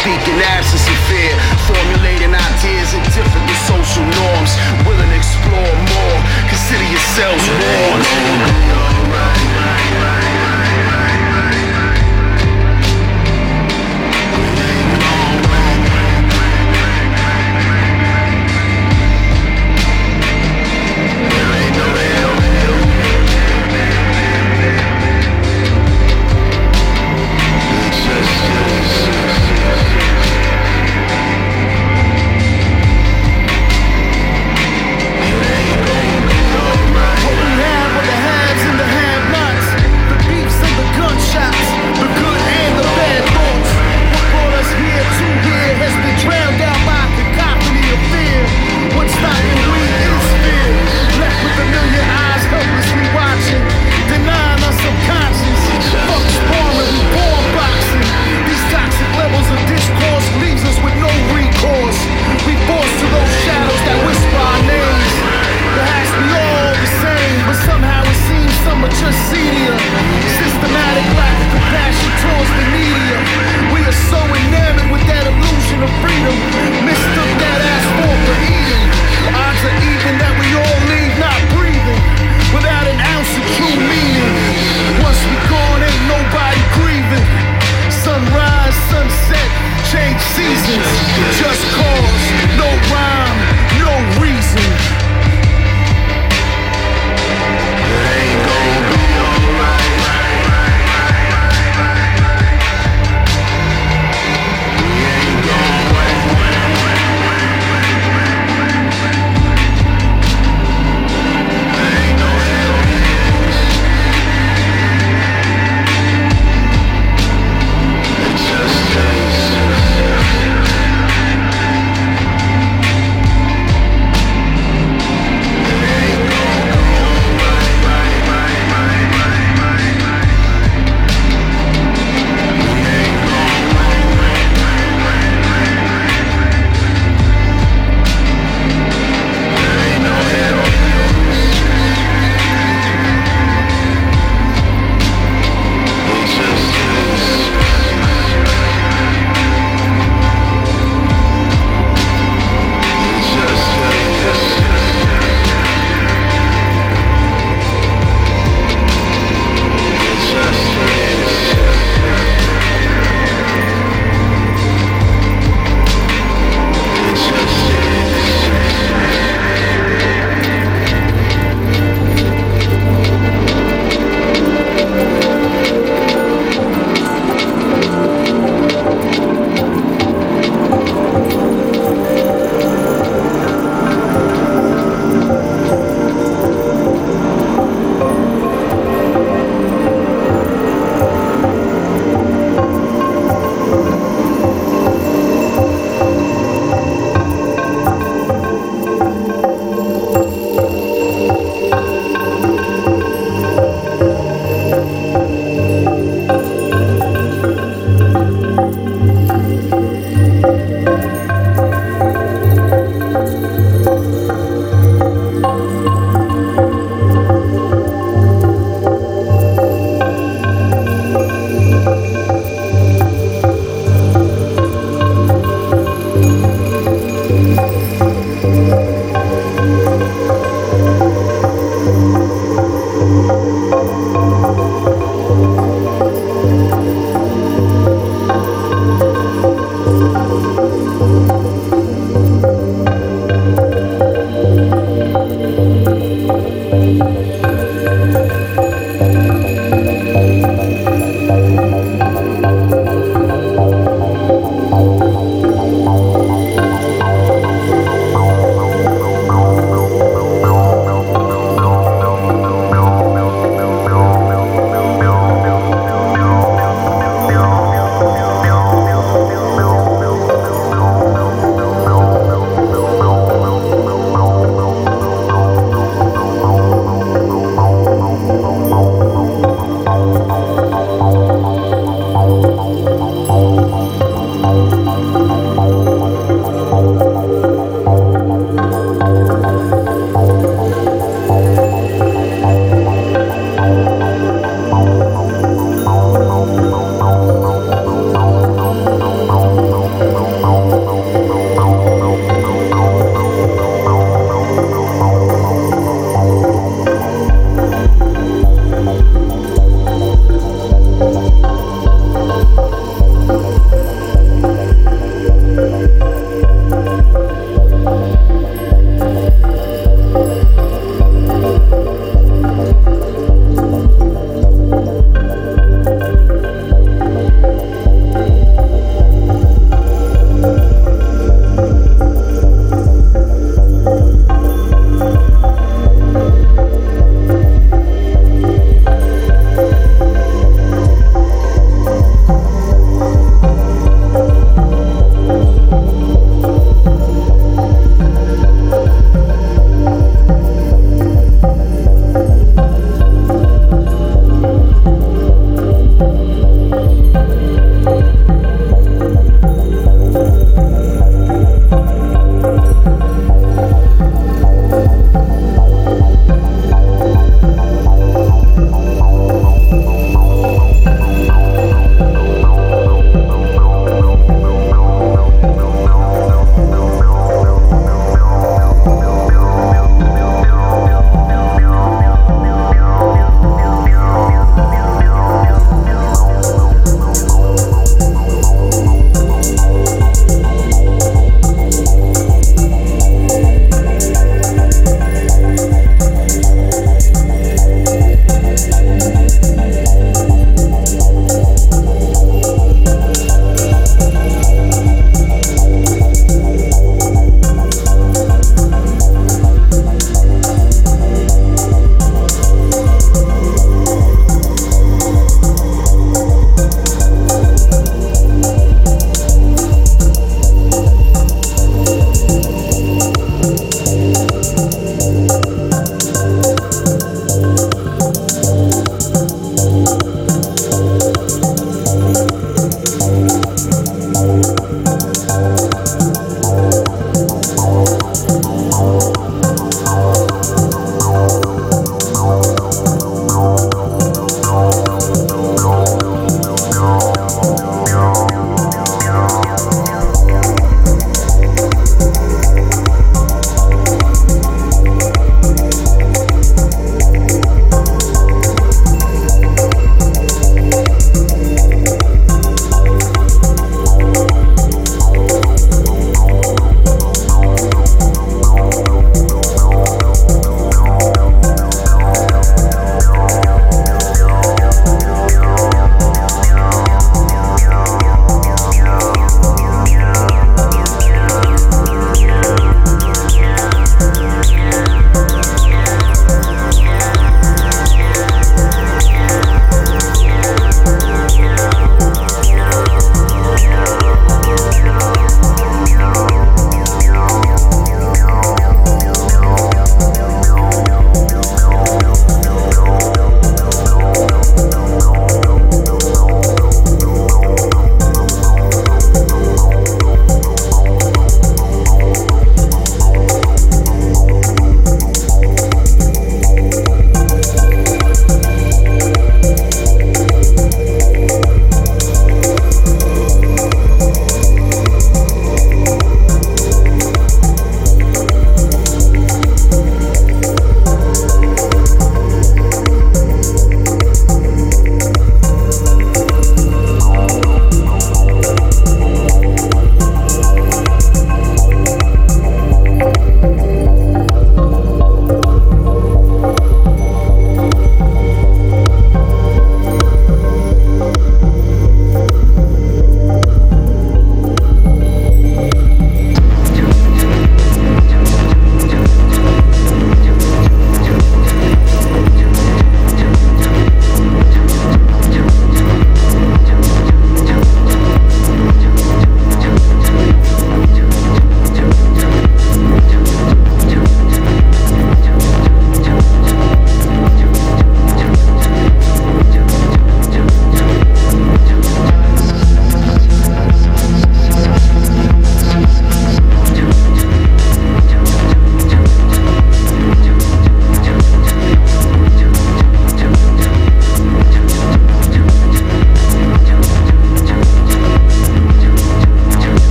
Speaking absence of fear, formulating ideas and different social norms, willing to explore more, consider yourselves warned.